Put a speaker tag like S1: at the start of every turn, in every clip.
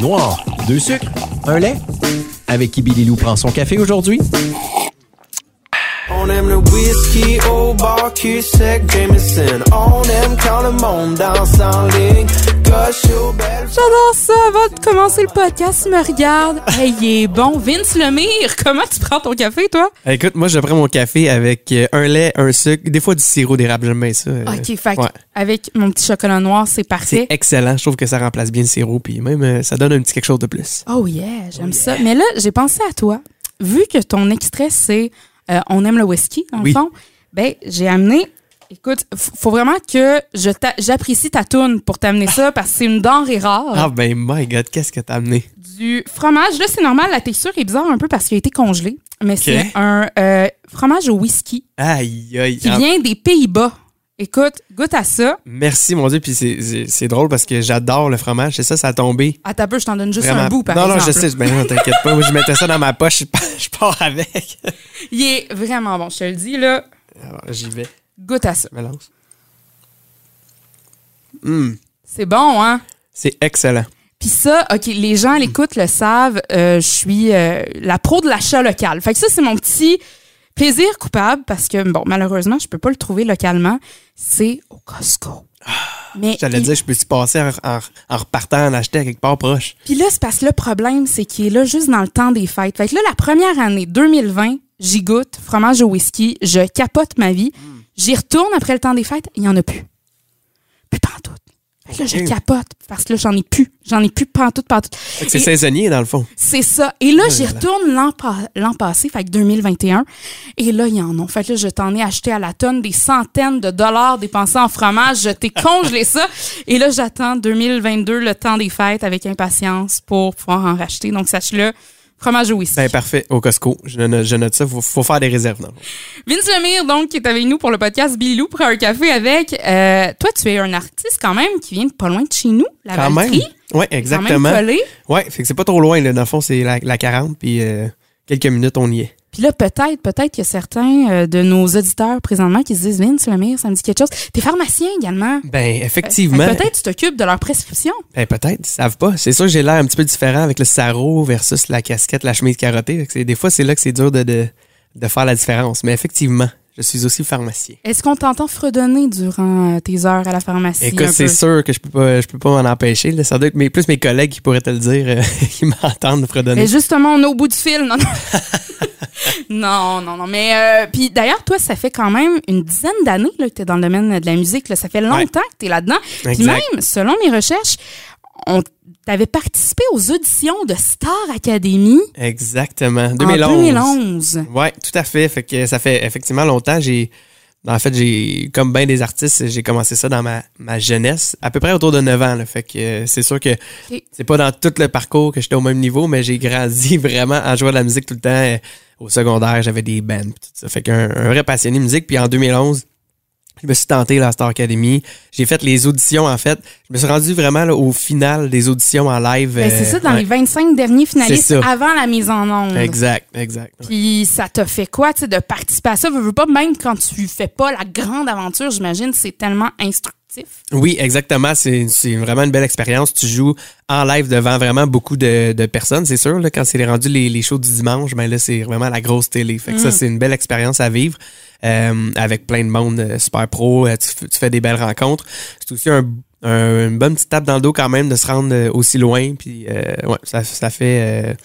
S1: Noir, deux sucres, un lait. Avec qui Billy Lou prend son café aujourd'hui?
S2: Whisky au bar Jameson. On aime quand le monde danse en ligne. Gosh, au belle
S3: J'adore ça. Avant de commencer le podcast, tu me regardes. Hey, il est bon. Vince Lemire, comment tu prends ton café, toi?
S4: Écoute, moi, je prends mon café avec euh, un lait, un sucre, des fois du sirop d'érable, j'aime bien ça. euh,
S3: OK, fait
S4: ouais.
S3: avec mon petit chocolat noir, c'est
S4: C'est
S3: parfait.
S4: excellent. Je trouve que ça remplace bien le sirop, puis même, euh, ça donne un petit quelque chose de plus.
S3: Oh yeah, j'aime ça. Mais là, j'ai pensé à toi. Vu que ton extrait, c'est euh, On aime le whisky, dans
S4: Oui.
S3: le fond, ben, j'ai amené. Écoute, faut vraiment que je j'apprécie ta toune pour t'amener ça parce que c'est une denrée rare.
S4: Ah ben, my God, qu'est-ce que t'as amené?
S3: Du fromage. Là, c'est normal, la texture est bizarre un peu parce qu'il a été congelé. Mais c'est un euh, fromage au whisky
S4: Aïe, aïe.
S3: qui vient des Pays-Bas. Écoute, goûte à ça.
S4: Merci, mon Dieu. Puis c'est- drôle parce que j'adore le fromage. C'est ça, ça a tombé.
S3: À ta peu, je t'en donne juste
S4: Vraiment.
S3: un bout, par
S4: non, non,
S3: exemple.
S4: je sais. Ben non, t'inquiète pas. Moi, je mettais ça dans ma poche. Je pars, avec.
S3: Il est vraiment bon, je te le dis, là.
S4: Alors, j'y vais.
S3: Goûte à ça.
S4: Je me lance. Hum,
S3: C'est bon, hein?
S4: c'est excellent.
S3: Puis ça, OK, les gens à l'écoute le savent, euh, je suis euh, la pro de l'achat local. Fait que ça, c'est mon petit plaisir coupable parce que, bon, malheureusement, je peux pas le trouver localement. C'est au Costco. Mais
S4: J'allais
S3: il-
S4: dire, je peux s'y passer en, en- en repartant en acheter à quelque part proche?
S3: Puis là, c'est parce que le problème, c'est qu'il est là juste dans le temps des fêtes. Fait que là, la première année, 2020, j'y goûte, fromage au whisky, je capote ma vie. J'y retourne après le temps des fêtes, il n'y en a plus. Fait que là, je capote parce que là, j'en ai plus. J'en ai plus pantoute, pantoute.
S4: Fait que C'est saisonnier, dans le fond.
S3: C'est ça. Et là,
S4: Oh
S3: j'y retourne l'an pa- l'an passé, fait que 2021. Et là, il y en a. Fait que là, je t'en ai acheté à la tonne des centaines de dollars dépensés en fromage. Je t'ai congelé ça. Et là, j'attends 2022, le temps des fêtes, avec impatience pour pouvoir en racheter. Donc, sache-le, fromage au whisky.
S4: Ben, parfait. Au Costco. Je note, je note ça. Faut, faut faire des réserves. non?
S3: Vince Lemire, donc, qui est avec nous pour le podcast Billy Lou, prend un café avec. Euh, toi, tu es un artiste quand même qui vient de pas loin de chez nous, la
S4: Quand même.
S3: Quand
S4: exactement.
S3: même collé.
S4: Ouais, fait que c'est pas trop loin, là. Dans le fond, c'est la, la 40, puis euh, quelques minutes, on y est.
S3: Puis là, peut-être, peut-être qu'il y a certains euh, de nos auditeurs présentement qui se disent Vince Lemire, ça me dit quelque chose. T'es pharmacien également.
S4: Ben,
S3: Fait
S4: effectivement.
S3: que Peut-être tu t'occupes de leur prescription.
S4: Ben, peut-être, ils savent pas. C'est sûr que j'ai l'air un petit peu différent avec le sarrau versus la casquette, la chemise carottée. Que Des fois, c'est là que c'est dur de, de, de faire la différence. Mais effectivement, je suis aussi pharmacien.
S3: Est-ce qu'on t'entend fredonner durant euh, tes heures à la pharmacie?
S4: Écoute, c'est sûr que je peux pas, je peux pas m'en empêcher. là. Ça doit être mes, plus mes collègues qui pourraient te le dire, euh, qui m'entendent fredonner.
S3: Mais justement, on est au bout du fil. Non, non. non, non, non. Mais euh, puis d'ailleurs, toi, ça fait quand même une dizaine d'années que tu es dans le domaine de la musique. là. Ça fait longtemps que tu es là-dedans. Puis même, selon mes recherches, on t'avais participé aux auditions de Star Academy
S4: Exactement.
S3: en
S4: 2011.
S3: 2011.
S4: Ouais, tout à fait. Fait que ça fait effectivement longtemps. J'ai, en fait, j'ai, comme bien des artistes, j'ai commencé ça dans ma, ma jeunesse, à peu près autour de 9 ans. là. Fait que euh, c'est sûr que c'est pas dans tout le parcours que j'étais au même niveau, mais j'ai grandi vraiment en jouant de la musique tout le temps. Euh, Au secondaire, j'avais des bands, tout ça. Fait qu'un un vrai passionné de musique. Puis en 2011, je me suis tenté là, à Star Academy. J'ai fait les auditions, en fait. Je me suis rendu vraiment là, au final des auditions en live.
S3: Ben, c'est
S4: euh,
S3: ça, dans
S4: ouais.
S3: les 25 derniers finalistes avant la mise en onde.
S4: Exact, exact. ouais.
S3: Puis ça t'a fait quoi, tu sais, de participer à ça? Veux, veux pas, même quand tu fais pas la grande aventure, j'imagine, c'est tellement instructif.
S4: Oui, exactement. C'est vraiment une belle expérience. Tu joues en live devant vraiment beaucoup de, de personnes, c'est sûr. Là, quand c'est rendu les, les shows du dimanche, ben là, c'est vraiment la grosse télé. Fait que ça, c'est une belle expérience à vivre euh, avec plein de monde euh, super pro. Euh, Tu, fais des belles rencontres. C'est aussi un, un- une bonne petite tape dans le dos quand même de se rendre aussi loin. Puis, ouais, ça, ça fait...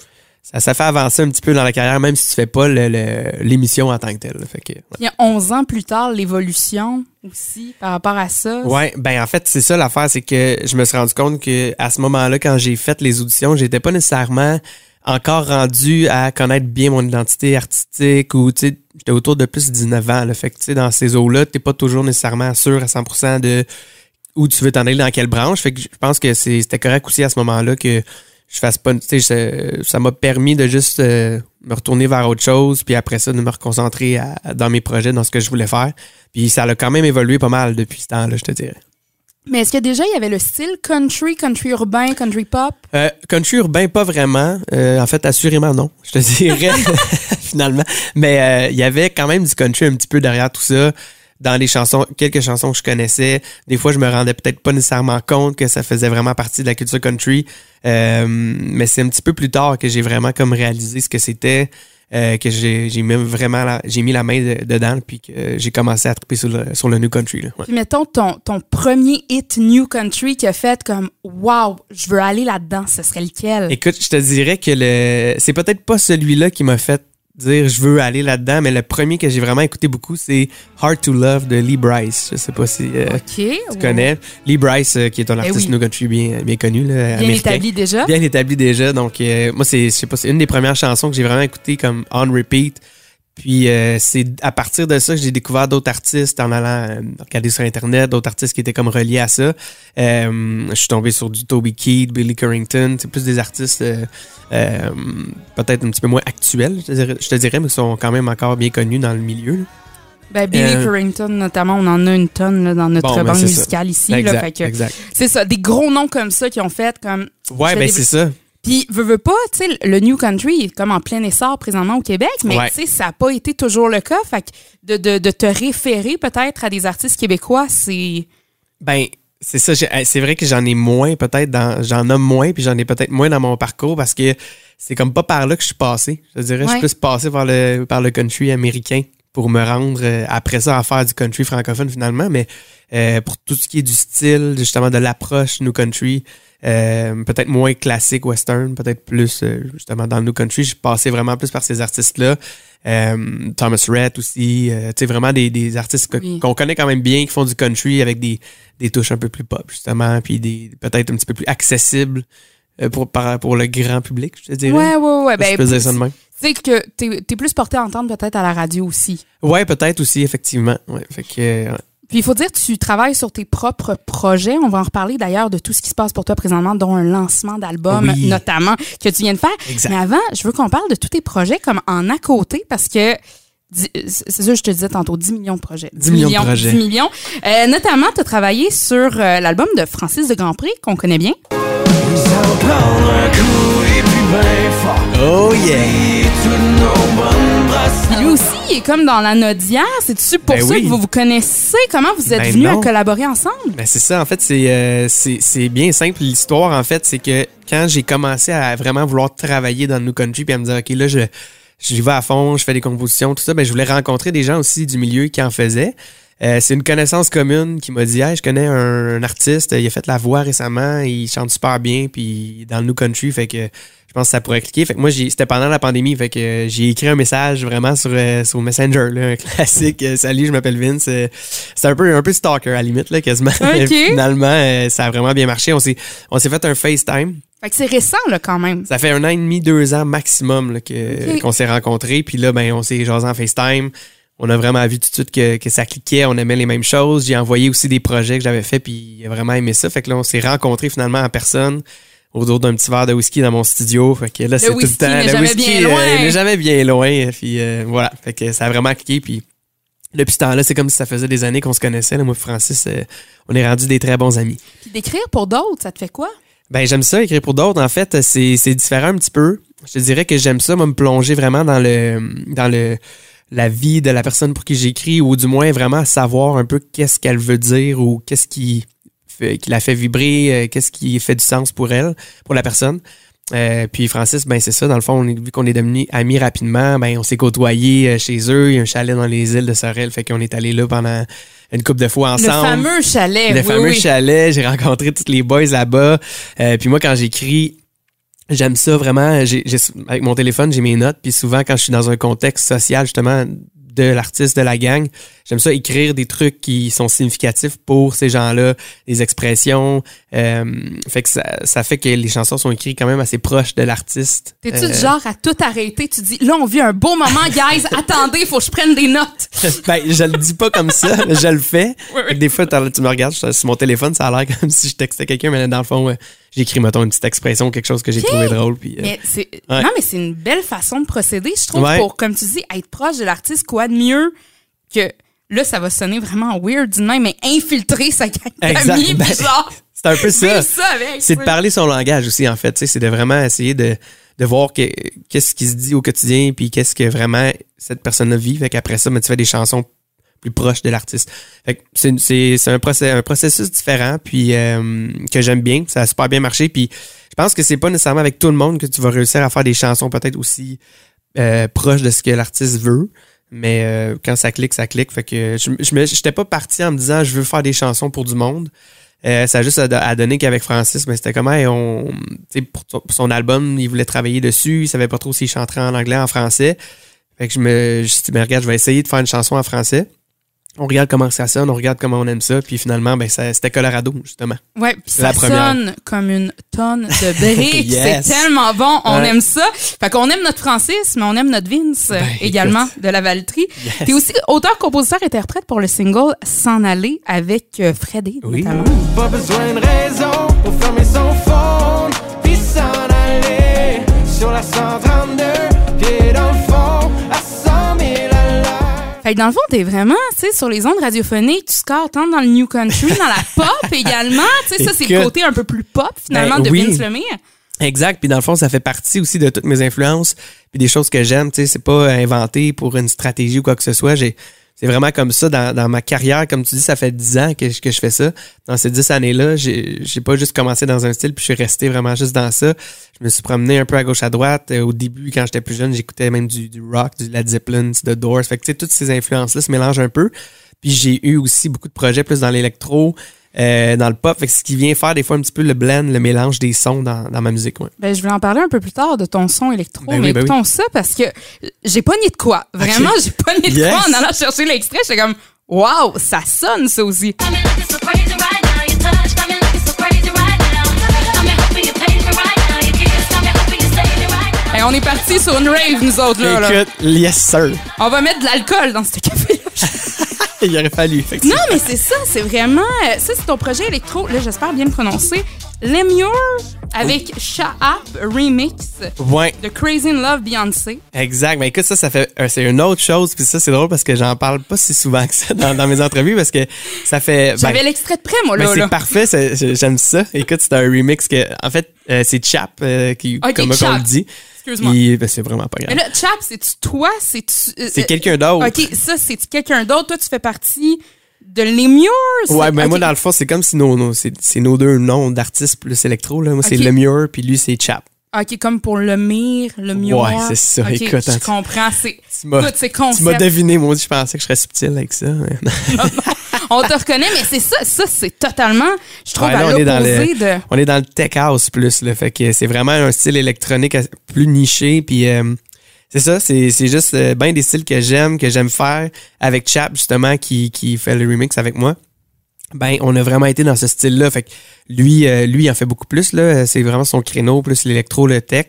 S4: ça, ça fait avancer un petit peu dans la carrière, même si tu fais pas le- le- l'émission en tant que telle. Fait que, ouais.
S3: Puis 11 ans plus tard, l'évolution aussi par rapport à ça.
S4: Ouais, ben en fait, c'est ça l'affaire, c'est que je me suis rendu compte que à ce moment-là, quand j'ai fait les auditions, j'étais pas nécessairement encore rendu à connaître bien mon identité artistique ou tu sais, j'étais autour de plus de 19 ans. Là. Fait que tu sais, dans ces eaux-là, t'es pas toujours nécessairement sûr à 100% de où tu veux t'en aller, dans quelle branche. Fait que je pense que c'était correct aussi à ce moment-là que je fasse pas, tu sais, je- ça m'a permis de juste euh, me retourner vers autre chose, puis après ça, de me reconcentrer à- dans mes projets, dans ce que je voulais faire. Puis ça a quand même évolué pas mal depuis ce temps-là, je te dirais.
S3: Mais est-ce que déjà il y avait le style country, country urbain, country pop?
S4: Euh, country urbain, pas vraiment. Euh, en fait, assurément non, je te dirais, finalement. Mais euh, il y avait quand même du country un petit peu derrière tout ça. Dans les chansons, quelques chansons que je connaissais. Des fois, je me rendais peut-être pas nécessairement compte que ça faisait vraiment partie de la culture country. Euh, mais c'est un petit peu plus tard que j'ai vraiment comme réalisé ce que c'était. Euh, que j'ai mis vraiment la, j'ai mis la main de- dedans puis que j'ai commencé à triper sur le, sur le new country là. Ouais.
S3: Puis mettons ton, ton premier hit New Country qui a fait comme Wow, je veux aller là-dedans, ce serait lequel?
S4: Écoute, je te dirais que le c'est peut-être pas celui-là qui m'a fait dire je veux aller là-dedans, mais le premier que j'ai vraiment écouté beaucoup, c'est Hard to Love de Lee Bryce. Je sais pas si euh, tu connais. Lee Bryce, euh, qui est un
S3: Eh
S4: artiste
S3: oui.
S4: new country bien, bien connu, là,
S3: Bien
S4: américain.
S3: établi déjà.
S4: Bien établi déjà. Donc, euh, moi, c'est, je sais pas, c'est une des premières chansons que j'ai vraiment écoutées comme on repeat. Puis, euh, c'est à partir de ça que j'ai découvert d'autres artistes en allant euh, regarder sur Internet, d'autres artistes qui étaient comme reliés à ça. Euh, je suis tombé sur du Toby Keith, Billy Currington. C'est plus des artistes euh, euh, peut-être un petit peu moins actuels, je te, dirais, je te dirais, mais qui sont quand même encore bien connus dans le milieu. là.
S3: Ben, Billy
S4: Euh,
S3: Currington, notamment, on en a une tonne là, dans notre
S4: Bon, ben,
S3: banque
S4: ça.
S3: musicale ici. là, fait que c'est ça, des gros noms comme ça qui ont fait comme.
S4: Ouais, ben c'est ça.
S3: Puis, veux, veux pas, tu sais, le New Country est comme en plein essor présentement au Québec, mais
S4: Ouais.
S3: tu sais, ça n'a pas été toujours le cas. Fait que de, de, de te référer peut-être à des artistes québécois, c'est.
S4: Ben, c'est ça. j'ai- C'est vrai que j'en ai moins, peut-être, dans, j'en nomme moins, puis j'en ai peut-être moins dans mon parcours parce que c'est comme pas par là que je suis passé. Je dirais, je suis plus passé par le, par le country américain pour me rendre euh, après ça à faire du country francophone finalement, mais euh, pour tout ce qui est du style, justement de l'approche new country, euh, peut-être moins classique western, peut-être plus euh, justement dans le new country, je suis passé vraiment plus par ces artistes-là. Euh, Thomas Rhett aussi, euh, tu sais vraiment des, des artistes que-
S3: Oui.
S4: qu'on connaît quand même bien, qui font du country avec des, des touches un peu plus pop justement, puis des peut-être un petit peu plus accessibles euh, pour pour le grand public, je te dirais.
S3: Ouais, ouais, ouais.
S4: je
S3: Ben,
S4: peux dire ça de même?
S3: tu sais que t'es es plus porté à entendre peut-être à la radio aussi.
S4: Ouais, peut-être aussi effectivement. Ouais, fait que ouais.
S3: Puis il faut dire, tu travailles sur tes propres projets. On va en reparler d'ailleurs de tout ce qui se passe pour toi présentement, dont un lancement d'album
S4: Oui.
S3: notamment que tu viens de faire.
S4: Exact.
S3: Mais avant, je veux qu'on parle de tous tes projets comme en à côté parce que c'est ça, je te disais tantôt, 10 millions de projets.
S4: 10 millions de projets.
S3: 10 millions. Euh, notamment, tu as travaillé sur euh, l'album de Francis de Grandpré, qu'on connaît bien.
S2: Ça va prendre un coup et puis ben fort.
S4: Oh yeah!
S3: Il est comme dans la Nodière. C'est-tu pour
S4: Ben
S3: ça
S4: oui.
S3: que vous vous connaissez? Comment vous êtes
S4: Ben
S3: venus à collaborer ensemble?
S4: Ben c'est ça, en fait, c'est euh, c'est bien simple. L'histoire, en fait, c'est que quand j'ai commencé à vraiment vouloir travailler dans New Country, puis à me dire, OK, là, je j'y vais à fond, je fais des compositions, tout ça, ben je voulais rencontrer des gens aussi du milieu qui en faisaient. Euh, c'est une connaissance commune qui m'a dit hey, je connais un, un artiste, il a fait la voix récemment, il chante super bien puis dans le New Country fait que je pense que ça pourrait cliquer. Fait que moi c'était pendant la pandémie fait que j'ai écrit un message vraiment sur euh, sur Messenger là, un classique euh, salut, je m'appelle Vince. Euh, c'est un peu un peu stalker à la limite là quasiment.
S3: Ok.
S4: Finalement ça a vraiment bien marché, on s'est on s'est fait un FaceTime.
S3: Fait que c'est récent, là, quand même.
S4: Ça fait un an et demi, deux ans maximum qu'on s'est rencontrés. Puis là, ben, on s'est jasé en FaceTime. On a vraiment vu tout de suite que, que ça cliquait. On aimait les mêmes choses. J'ai envoyé aussi des projets que j'avais fait, puis il a vraiment aimé ça. Fait que là, on s'est rencontrés finalement en personne autour d'un petit verre de whisky dans mon studio. Fait que là, c'est tout le temps. le
S3: jamais
S4: whisky,
S3: bien loin.
S4: euh, il n'est jamais bien loin. Puis euh, voilà. Fait que ça a vraiment cliqué. Puis depuis ce temps-là, c'est comme si ça faisait des années qu'on se connaissait. Là, moi Francis, euh, on est rendus des très bons amis.
S3: Puis d'écrire pour d'autres, ça te fait quoi?
S4: Ben j'aime ça écrire pour d'autres. En fait, c'est c'est différent un petit peu. Je te dirais que j'aime ça, moi, me plonger vraiment dans le dans le la vie de la personne pour qui j'écris, ou du moins vraiment savoir un peu qu'est-ce qu'elle veut dire ou qu'est-ce qui fait, qui la fait vibrer, euh, qu'est-ce qui fait du sens pour elle, pour la personne. Euh, puis Francis, ben c'est ça, dans le fond, on est- vu qu'on est devenus amis rapidement, ben on s'est côtoyés euh, chez eux, il y a un chalet dans les îles de Sorel, fait qu'on est allé là pendant une couple de fois ensemble.
S3: Le fameux chalet.
S4: Le
S3: oui,
S4: fameux
S3: oui.
S4: chalet, j'ai rencontré tous les boys là-bas. Euh, puis moi, quand j'écris, j'aime ça vraiment. Avec mon téléphone, j'ai mes notes. Puis souvent, quand je suis dans un contexte social, justement, de l'artiste, de la gang, j'aime ça écrire des trucs qui sont significatifs pour ces gens-là, des expressions. Euh, fait que ça, ça fait que les chansons sont écrites quand même assez proches de l'artiste.
S3: T'es-tu
S4: Euh,
S3: du genre à tout arrêter? Tu dis, là, on vit un beau moment, guys. Attendez, faut que je prenne des notes.
S4: ben, je le dis pas comme ça, mais je le fais.
S3: Oui, oui.
S4: Des fois, tu me regardes, sur mon téléphone, ça a l'air comme si je textais quelqu'un, mais dans le fond, ouais, j'écris, mettons, une petite expression, quelque chose que j'ai trouvé drôle. Puis, euh,
S3: Mais
S4: Ouais.
S3: Non, mais c'est une belle façon de procéder, je trouve,
S4: Ouais.
S3: pour, comme tu dis, être proche de l'artiste. Quoi de mieux que, là, ça va sonner vraiment weird même, mais infiltrer sa gang d'amis,
S4: Ben,
S3: genre,
S4: c'est un peu ça.
S3: ça.
S4: C'est de parler son langage aussi, en fait. C'est de vraiment essayer de, de voir que- qu'est-ce qui se dit au quotidien, puis qu'est-ce que vraiment cette personne-là vit. Fait qu'après ça, ben, tu fais des chansons proche de l'artiste. C'est un un processus différent puis euh, que j'aime bien, ça a super bien marché puis je pense que c'est pas nécessairement avec tout le monde que tu vas réussir à faire des chansons peut-être aussi euh, proches de ce que l'artiste veut. Mais euh, quand ça clique, ça clique. Fait que je, j'étais pas parti en me disant je veux faire des chansons pour du monde. Ça a juste à, donner qu'avec Francis, mais c'était comment pour, son- album, il voulait travailler dessus, il savait pas trop s'il chanterait en anglais, en français. Fait que je me, je me ben, regarde, je vais essayer de faire une chanson en français. On regarde comment ça sonne, on regarde comment on aime ça, puis finalement, ben, ça, c'était Colorado, justement.
S3: Ouais, puis
S4: La
S3: ça
S4: première.
S3: sonne comme une tonne de briques.
S4: Yes.
S3: C'est tellement bon, on
S4: Ouais.
S3: aime ça. Fait qu'on aime notre Francis, mais on aime notre Vince
S4: Ben,
S3: également de la Valtrie. T'es aussi auteur, compositeur, interprète pour le single S'en aller avec euh, Freddy
S4: Oui.
S3: notamment.
S2: Pas besoin de raison pour fermer son phone Puis s'en aller sur la 132
S3: Fait que dans le fond, t'es vraiment, tu sais, sur les ondes radiophoniques, tu scores tant dans le new country, dans la pop également. Tu sais, ça, c'est le côté un peu plus pop, finalement,
S4: Ben
S3: de
S4: oui.
S3: Vince Lemire.
S4: Exact. Puis dans le fond, ça fait partie aussi de toutes mes influences, puis des choses que j'aime. Tu sais, c'est pas inventé pour une stratégie ou quoi que ce soit. J'ai, c'est vraiment comme ça dans, ma carrière. Comme tu dis, ça fait 10 ans que, je- fais ça. Dans ces 10 années-là, j'ai, j'ai pas juste commencé dans un style, puis je suis resté vraiment juste dans ça. Je me suis promené un peu à gauche à droite. Euh, Au début, quand j'étais plus jeune, j'écoutais même du, rock, du Led Zeppelin, The Doors. Fait tu sais, toutes ces influences-là se mélangent un peu. Puis j'ai eu aussi beaucoup de projets plus dans l'électro. Euh, dans le pop, fait que ce qui vient faire des fois un petit peu le blend, le mélange des sons dans, dans ma musique. Ouais.
S3: Ben, je vais en parler un peu plus tard de ton son électro,
S4: Ben
S3: mais
S4: oui, ben
S3: écoutons ça parce que j'ai pas nié de quoi. Vraiment, j'ai pas nié de
S4: Yes.
S3: quoi en allant chercher l'extrait. J'étais comme, waouh, ça sonne ça aussi. Hey, on est parti sur une rave, nous autres, là. là.
S4: Écoute, yes sir.
S3: On va mettre de l'alcool dans ce café-là.
S4: Il aurait fallu.
S3: Non, mais c'est ça, c'est vraiment. euh, Ça, c'est ton projet électro, là, j'espère bien le prononcer. Lemure avec Shahap Remix
S4: Ouais,
S3: de Crazy in Love Beyoncé.
S4: exact. Mais écoute, ça, ça fait, c'est une autre chose. Puis ça, c'est drôle parce que j'en parle pas si souvent que ça dans, dans mes entrevues parce que ça fait. ben,
S3: J'avais l'extrait de près, moi,
S4: ben,
S3: là.
S4: c'est
S3: là.
S4: parfait. c'est- j'ai- J'aime ça. Écoute, c'est un remix que, en fait, euh, c'est Chap euh, qui, comme on le dit.
S3: Excuse-moi.
S4: Ben, c'est vraiment pas
S3: Mais
S4: grave.
S3: là, Chap, c'est-tu toi? C'est-tu. euh,
S4: C'est quelqu'un d'autre.
S3: OK, ça, c'est quelqu'un d'autre? Toi, tu fais partie de Lemure? c'est-
S4: Ouais, mais
S3: OK.
S4: moi, dans le fond, c'est comme si nos, nos, c'est, c'est nos deux noms d'artistes plus électro. Là. Moi, c'est. Lemure, puis lui, c'est Chap.
S3: OK, comme pour le mire, le.
S4: Ouais, c'est ça. Écoute,
S3: je
S4: hein,
S3: comprends. C'est,
S4: Tu m'as,
S3: c'est
S4: tu m'as deviné, moi, je pensais que je serais subtil avec ça. mais-
S3: On te reconnaît, mais c'est ça. Ça, c'est totalement, je trouve,
S4: Ouais, là,
S3: à
S4: on est dans
S3: l'opposé
S4: le-
S3: de...
S4: On est dans le tech house plus, là, fait que c'est vraiment un style électronique plus niché, puis euh, c'est ça, c'est c'est juste euh, ben des styles que j'aime, que j'aime faire avec Chap justement qui qui fait le remix avec moi. Ben on a vraiment été dans ce style-là, fait que lui euh, lui il en fait beaucoup plus là, c'est vraiment son créneau plus l'électro, le tech.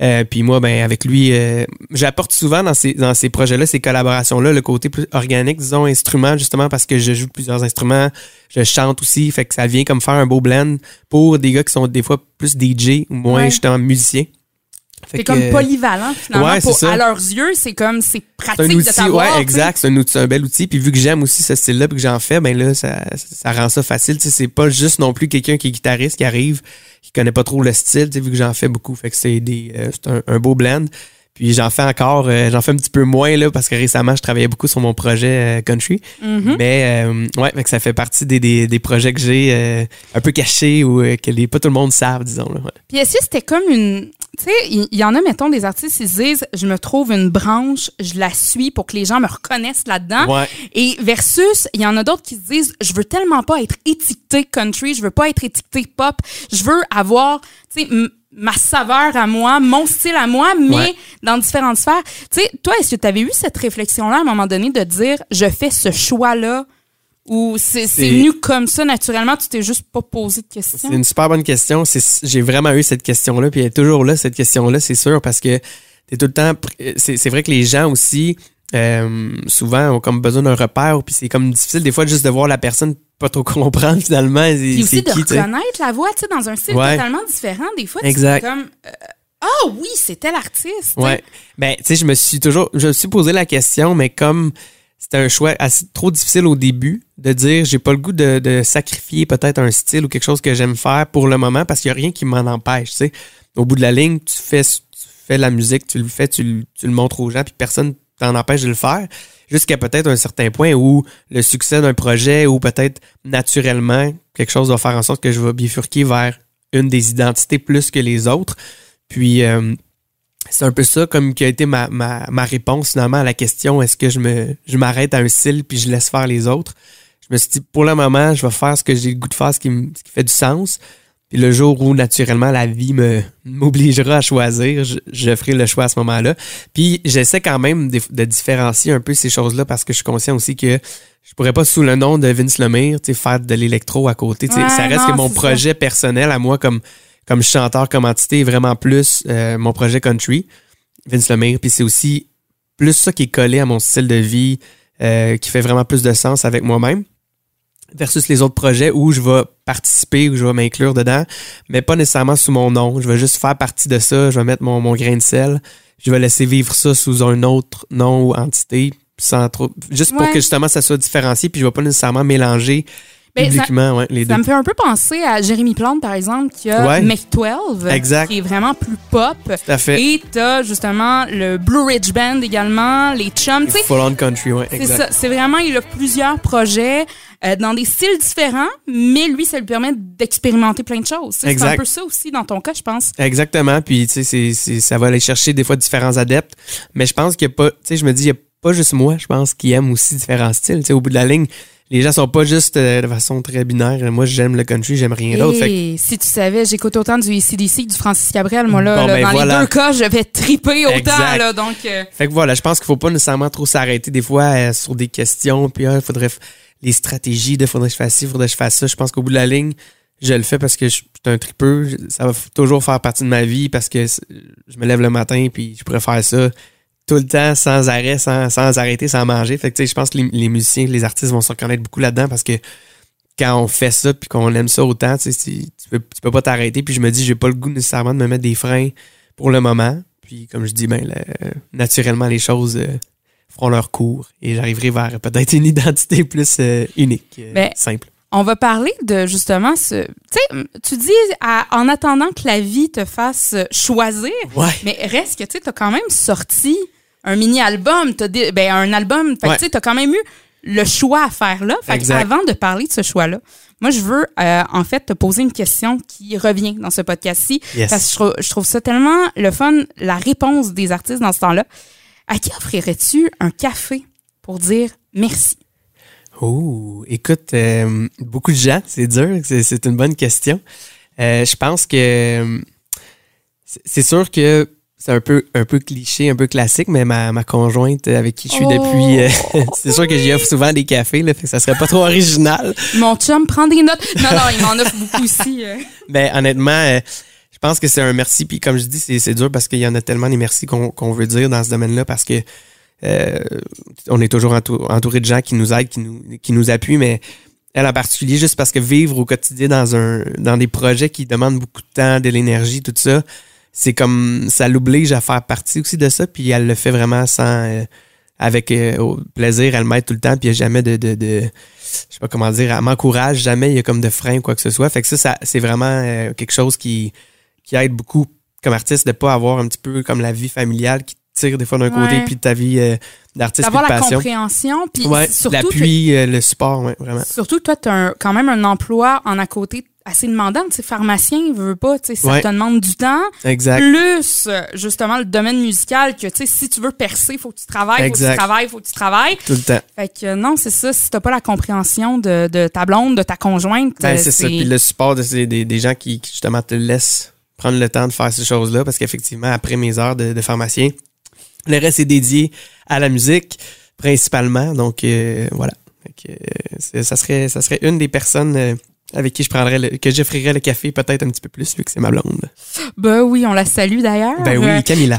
S4: Euh, puis moi ben avec lui euh, j'apporte souvent dans ces dans ces projets-là, ces collaborations-là le côté plus organique disons instrument justement parce que je joue plusieurs instruments, je chante aussi, fait que ça vient comme faire un beau blend pour des gars qui sont des fois plus DJ ou moins
S3: Ouais.
S4: justement musiciens.
S3: C'est comme polyvalent, finalement.
S4: Ouais,
S3: pour,
S4: c'est ça.
S3: à leurs yeux, c'est comme, c'est pratique
S4: un
S3: de t'avoir.
S4: ouais, exact. C'est un, outil, un bel outil. Puis vu que j'aime aussi ce style-là, puis que j'en fais, ben là, ça, ça rend ça facile. C'est pas juste non plus quelqu'un qui est guitariste qui arrive, qui connaît pas trop le style, tu sais, vu que j'en fais beaucoup. Fait que c'est des, euh, c'est un, un beau blend. Puis j'en fais encore, euh, j'en fais un petit peu moins là parce que récemment je travaillais beaucoup sur mon projet euh, country.
S3: Mhm.
S4: Mais euh, ouais, fait que ça fait partie des, des, des projets que j'ai un peu cachés ou que les, pas tout le monde savent, disons. Là, ouais.
S3: Puis est-ce que c'était comme une. Tu sais, il y, en a, mettons, des artistes qui se disent je me trouve une branche, je la suis pour que les gens me reconnaissent là-dedans.
S4: Ouais.
S3: Et versus, il y en a d'autres qui se disent je veux tellement pas être étiqueté country, je veux pas être étiqueté pop, je veux avoir, tu sais, ma saveur à moi, mon style à moi, mais
S4: Ouais.
S3: dans différentes sphères. Tu sais, toi, est-ce que tu avais eu cette réflexion-là à un moment donné de dire je fais ce choix-là ou c'est venu comme ça naturellement, tu t'es juste pas posé de questions?
S4: C'est une super bonne question. J'ai vraiment eu cette question-là, puis elle est toujours là, cette question-là, c'est sûr, parce que t'es tout le temps. pr- C'est vrai que les gens aussi, euh, souvent, ont comme besoin d'un repère, puis c'est comme difficile des fois juste de voir la personne pas trop comprendre finalement.
S3: Puis aussi de
S4: qui,
S3: reconnaître la voix, tu sais, dans un style
S4: Ouais.
S3: totalement différent. Des fois, tu
S4: Exact.
S3: comme euh, Ah oui, c'était l'artiste.
S4: Ouais. Ben, tu sais, je me suis toujours, je me suis posé la question, mais comme c'était un choix assez trop difficile au début de dire, j'ai pas le goût de, sacrifier peut-être un style ou quelque chose que j'aime faire pour le moment parce qu'il y a rien qui m'en empêche. Au bout de la ligne, tu fais, la musique, tu le fais, tu, le- tu le montres aux gens, puis personne t'en empêche de le faire. Jusqu'à peut-être un certain point où le succès d'un projet ou peut-être naturellement quelque chose va faire en sorte que je vais bifurquer vers une des identités plus que les autres. Puis euh, c'est un peu ça comme qui a été ma, ma, ma réponse finalement à la question est-ce que je me je m'arrête à un style puis je laisse faire les autres? Je me suis dit pour le moment, je vais faire ce que j'ai le goût de faire, ce qui, me- ce qui fait du sens. Puis le jour où naturellement la vie me m'obligera à choisir, je, je ferai le choix à ce moment-là. Puis j'essaie quand même de, de différencier un peu ces choses-là parce que je suis conscient aussi que je pourrais pas sous le nom de Vince Lemire, tu sais, faire de l'électro à côté. Tu sais,
S3: Ouais,
S4: ça reste
S3: non,
S4: que mon
S3: ça.
S4: projet personnel à moi comme comme chanteur, comme entité, vraiment plus euh, mon projet country, Vince Lemire. Puis c'est aussi plus ça qui est collé à mon style de vie, euh, qui fait vraiment plus de sens avec moi-même versus les autres projets où je vais participer, où je vais m'inclure dedans, mais pas nécessairement sous mon nom. Je vais juste faire partie de ça, je vais mettre mon, mon grain de sel, je vais laisser vivre ça sous un autre nom ou entité, sans trop, juste pour que justement ça soit différencié, puis je vais pas nécessairement mélanger
S3: Ben, ça-
S4: publiquement ouais, les
S3: Ça
S4: deux.
S3: me fait un peu penser à Jérémy Plante, par exemple, qui a
S4: Ouais.
S3: Make 12,
S4: Exact.
S3: qui est vraiment plus pop.
S4: Tout à fait.
S3: Et t'as justement le Blue Ridge Band également, les Chums.
S4: Full on country, ouais,
S3: c'est ça. C'est vraiment, il a plusieurs projets euh, dans des styles différents, mais lui, ça lui permet d'expérimenter plein de choses. C'est un peu ça aussi dans ton cas, je pense.
S4: Exactement. Puis, tu sais, ça va aller chercher des fois différents adeptes. Mais je pense qu'il n'y a pas, tu sais, je me dis, il n'y a pas juste moi, je pense, qui aime aussi différents styles. Tu sais, au bout de la ligne, les gens sont pas juste euh, de façon très binaire. Moi, j'aime le country, j'aime rien d'autre. Que-
S3: si tu savais, j'écoute autant du ACDC que du Francis Cabrel. Moi, là,
S4: Bon,
S3: là,
S4: ben
S3: dans
S4: voilà.
S3: les deux cas, je vais triper autant.
S4: Exact.
S3: Là, donc, euh,
S4: Fait que voilà, je pense qu'il faut pas nécessairement trop s'arrêter des fois euh, sur des questions, puis il faudrait f- les stratégies de faudrait que je fasse ci, faudrait que je fasse ça. Je pense qu'au bout de la ligne, je le fais parce que je suis un tripeux. Ça va toujours faire partie de ma vie parce que je me lève le matin puis je pourrais faire ça tout le temps, sans arrêt, sans, sans arrêter, sans manger. Fait que tu sais, je pense que les, les musiciens, les artistes vont se reconnaître beaucoup là-dedans parce que quand on fait ça puis qu'on aime ça autant, tu peux, tu peux pas t'arrêter. Puis je me dis, j'ai pas le goût nécessairement de me mettre des freins pour le moment. Puis comme je dis, ben le- naturellement, les choses euh, feront leur cours et j'arriverai vers peut-être une identité plus euh, unique, euh,
S3: Ben,
S4: simple.
S3: On va parler de justement ce. Tu sais, tu dis à- en attendant que la vie te fasse choisir,
S4: Ouais.
S3: mais reste que tu sais, as quand même sorti un mini-album, ben, un album. Fait
S4: Ouais.
S3: tu sais, t'as quand même eu le choix à faire là. Fait que avant de parler de ce choix-là, moi, je veux euh, en fait te poser une question qui revient dans ce podcast-ci.
S4: Yes.
S3: Parce que je trouve, je trouve ça tellement le fun, la réponse des artistes dans ce temps-là. À qui offrirais-tu un café pour dire merci?
S4: Oh, écoute, euh, beaucoup de gens, c'est dur, c'est, une bonne question. Euh, je pense que c'est sûr que c'est un peu un peu cliché, un peu classique, mais ma, ma conjointe avec qui je suis
S3: Oh,
S4: depuis, euh, c'est sûr que j'y offre souvent des cafés, là, fait que ça serait pas trop original.
S3: Mon chum prend des notes. Non, non, il m'en offre beaucoup aussi.
S4: Ben honnêtement, je pense que c'est un merci. Puis comme je dis, c'est, dur parce qu'il y en a tellement des merci qu'on, qu'on veut dire dans ce domaine-là parce que euh, on est toujours entou- entouré de gens qui nous aident, qui nous, qui nous appuient, mais elle en particulier, juste parce que vivre au quotidien dans un dans des projets qui demandent beaucoup de temps, de l'énergie, tout ça, c'est comme ça l'oblige à faire partie aussi de ça. Puis elle le fait vraiment sans euh, avec euh, plaisir, elle m'aide tout le temps, puis il n'y a jamais de, de, de je sais pas comment dire, elle m'encourage, jamais il y a comme de frein ou quoi que ce soit. Fait que ça, ça c'est vraiment euh, quelque chose qui, qui aide beaucoup comme artiste de pas avoir un petit peu comme la vie familiale qui tire des fois d'un côté puis de ta vie euh, d'artiste puis de
S3: la
S4: passion.
S3: compréhension. Puis
S4: Ouais, l'appui, euh, le support, ouais, vraiment.
S3: surtout, toi, tu as quand même un emploi en à côté assez demandant. Tu sais, pharmacien, il veut pas. Tu sais, ça te demande du temps.
S4: Exact.
S3: Plus, euh, justement, le domaine musical que, tu sais, si tu veux percer, faut que tu travailles, faut que
S4: Exact.
S3: tu travailles, faut que tu travailles.
S4: Tout le temps.
S3: Fait que non, c'est ça. Si t'as pas la compréhension de, de ta blonde, de ta conjointe,
S4: Ben, c'est ça. Puis le support de des, des gens qui, qui, justement te laissent prendre le temps de faire ces choses-là parce qu'effectivement, après mes heures de, de pharmacien, le reste est dédié à la musique principalement. Donc euh, voilà. Euh, ça serait ça serait une des personnes euh, avec qui je prendrais le, que j'offrirais le café peut-être un petit peu plus vu que c'est ma blonde.
S3: Ben oui, on la salue d'ailleurs.
S4: Ben oui, Camilla.